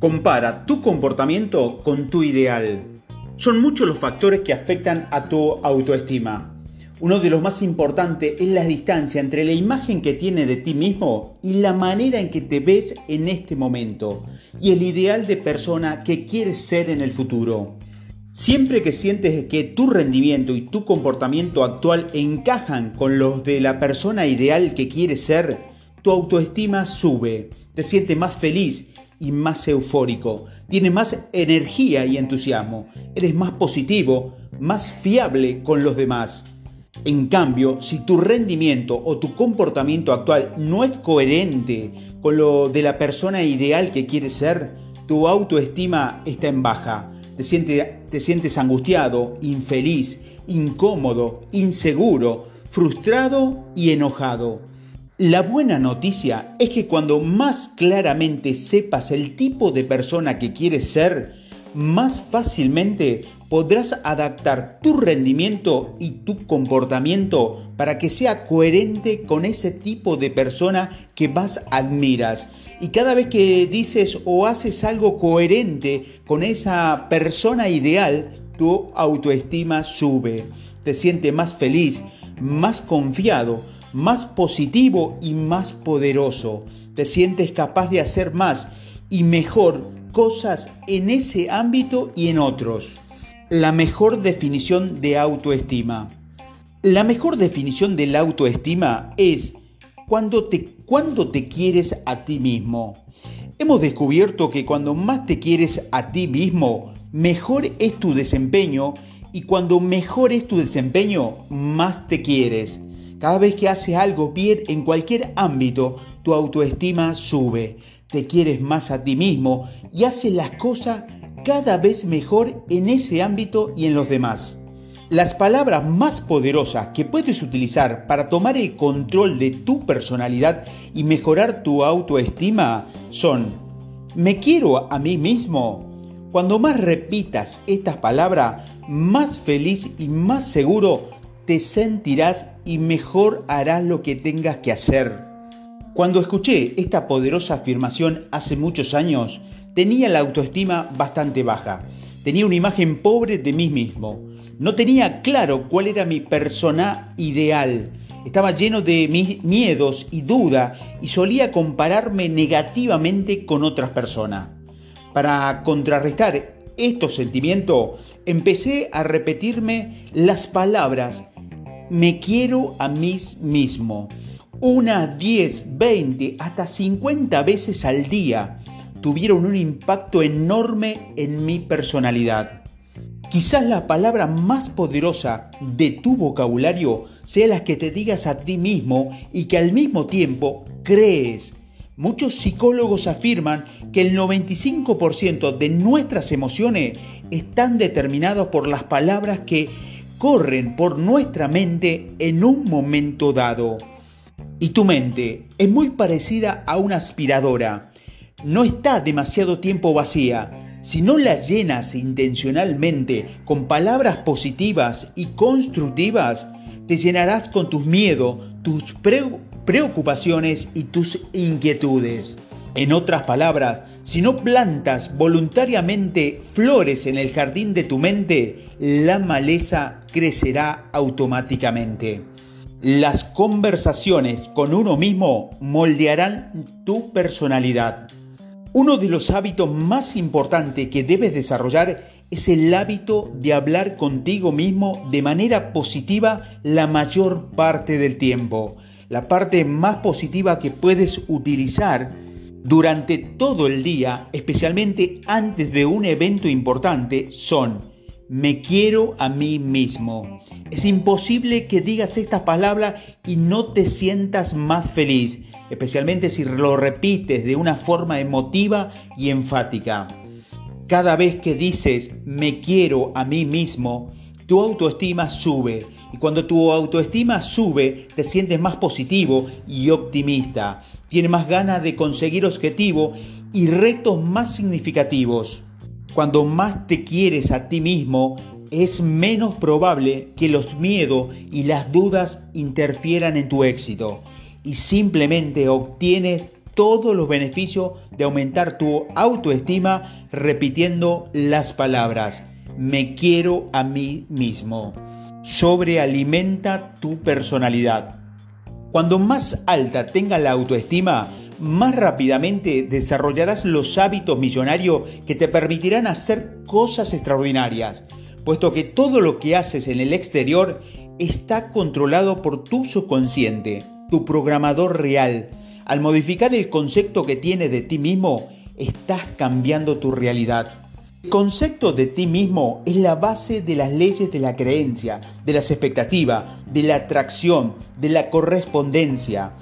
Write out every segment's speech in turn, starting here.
Compara tu comportamiento con tu ideal. Son muchos los factores que afectan a tu autoestima. Uno de los más importantes es la distancia entre la imagen que tienes de ti mismo y la manera en que te ves en este momento y el ideal de persona que quieres ser en el futuro. Siempre que sientes que tu rendimiento y tu comportamiento actual encajan con los de la persona ideal que quieres ser, tu autoestima sube, te sientes más feliz y más eufórico. Tienes más energía y entusiasmo. Eres más positivo, más fiable con los demás. En cambio, si tu rendimiento o tu comportamiento actual no es coherente con lo de la persona ideal que quieres ser, tu autoestima está en baja. Te, te sientes angustiado, infeliz, incómodo, inseguro, frustrado y enojado. La buena noticia es que cuando más claramente sepas el tipo de persona que quieres ser, más fácilmente podrás adaptar tu rendimiento y tu comportamiento para que sea coherente con ese tipo de persona que más admiras. Y cada vez que dices o haces algo coherente con esa persona ideal, tu autoestima sube, te sientes más feliz, más confiado, más positivo y más poderoso. Te sientes capaz de hacer más y mejor cosas en ese ámbito y en otros. La mejor definición de autoestima. La mejor definición de la autoestima es cuando te, cuando te quieres a ti mismo. Hemos descubierto que cuando más te quieres a ti mismo, mejor es tu desempeño y cuando mejor es tu desempeño, más te quieres. Cada vez que haces algo bien en cualquier ámbito, tu autoestima sube, te quieres más a ti mismo y haces las cosas cada vez mejor en ese ámbito y en los demás. Las palabras más poderosas que puedes utilizar para tomar el control de tu personalidad y mejorar tu autoestima son, me quiero a mí mismo. Cuando más repitas estas palabras, más feliz y más seguro te sentirás y mejor harás lo que tengas que hacer. Cuando escuché esta poderosa afirmación hace muchos años, tenía la autoestima bastante baja. Tenía una imagen pobre de mí mismo. No tenía claro cuál era mi persona ideal. Estaba lleno de miedos y duda y solía compararme negativamente con otras personas. Para contrarrestar estos sentimientos, empecé a repetirme las palabras me quiero a mí mismo. Unas 10, 20, hasta 50 veces al día tuvieron un impacto enorme en mi personalidad. Quizás la palabra más poderosa de tu vocabulario sea la que te digas a ti mismo y que al mismo tiempo crees. Muchos psicólogos afirman que el 95% de nuestras emociones están determinados por las palabras que corren por nuestra mente en un momento dado. Y tu mente es muy parecida a una aspiradora. No está demasiado tiempo vacía. Si no la llenas intencionalmente con palabras positivas y constructivas, te llenarás con tus miedos, tus preocupaciones y tus inquietudes. En otras palabras, si no plantas voluntariamente flores en el jardín de tu mente, la maleza crecerá automáticamente. Las conversaciones con uno mismo moldearán tu personalidad. Uno de los hábitos más importantes que debes desarrollar es el hábito de hablar contigo mismo de manera positiva la mayor parte del tiempo. La parte más positiva que puedes utilizar durante todo el día, especialmente antes de un evento importante, son me quiero a mí mismo. Es imposible que digas estas palabras y no te sientas más feliz, especialmente si lo repites de una forma emotiva y enfática. Cada vez que dices me quiero a mí mismo, tu autoestima sube. Y cuando tu autoestima sube, te sientes más positivo y optimista. Tienes más ganas de conseguir objetivos y retos más significativos. Cuando más te quieres a ti mismo, es menos probable que los miedos y las dudas interfieran en tu éxito y simplemente obtienes todos los beneficios de aumentar tu autoestima repitiendo las palabras me quiero a mí mismo. Sobrealimenta tu personalidad. Cuando más alta tenga la autoestima, más rápidamente desarrollarás los hábitos millonarios que te permitirán hacer cosas extraordinarias, puesto que todo lo que haces en el exterior está controlado por tu subconsciente, tu programador real. Al modificar el concepto que tienes de ti mismo, estás cambiando tu realidad. El concepto de ti mismo es la base de las leyes de la creencia, de las expectativas, de la atracción, de la correspondencia.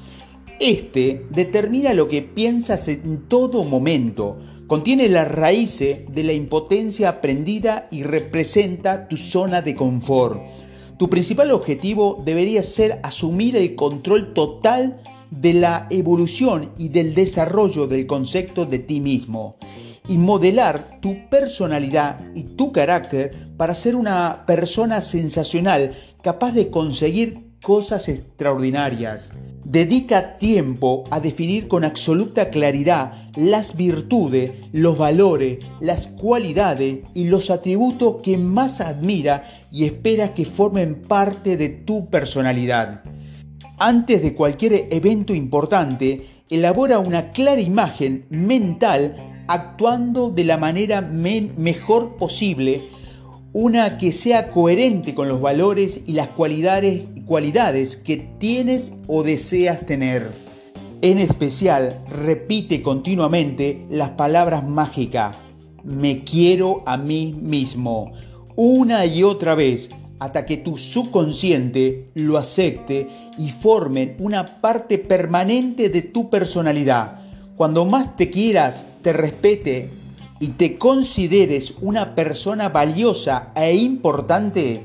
Este determina lo que piensas en todo momento, contiene las raíces de la impotencia aprendida y representa tu zona de confort. Tu principal objetivo debería ser asumir el control total de la evolución y del desarrollo del concepto de ti mismo y modelar tu personalidad y tu carácter para ser una persona sensacional capaz de conseguir cosas extraordinarias. Dedica tiempo a definir con absoluta claridad las virtudes, los valores, las cualidades y los atributos que más admira y espera que formen parte de tu personalidad. Antes de cualquier evento importante, elabora una clara imagen mental actuando de la manera mejor posible, una que sea coherente con los valores y las cualidades, que tienes o deseas tener. En especial, repite continuamente las palabras mágicas, me quiero a mí mismo, una y otra vez, hasta que tu subconsciente lo acepte y formen una parte permanente de tu personalidad. Cuando más te quieras, te respete y te consideres una persona valiosa e importante,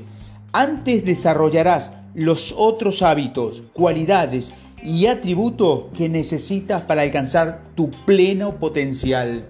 antes desarrollarás los otros hábitos, cualidades y atributos que necesitas para alcanzar tu pleno potencial.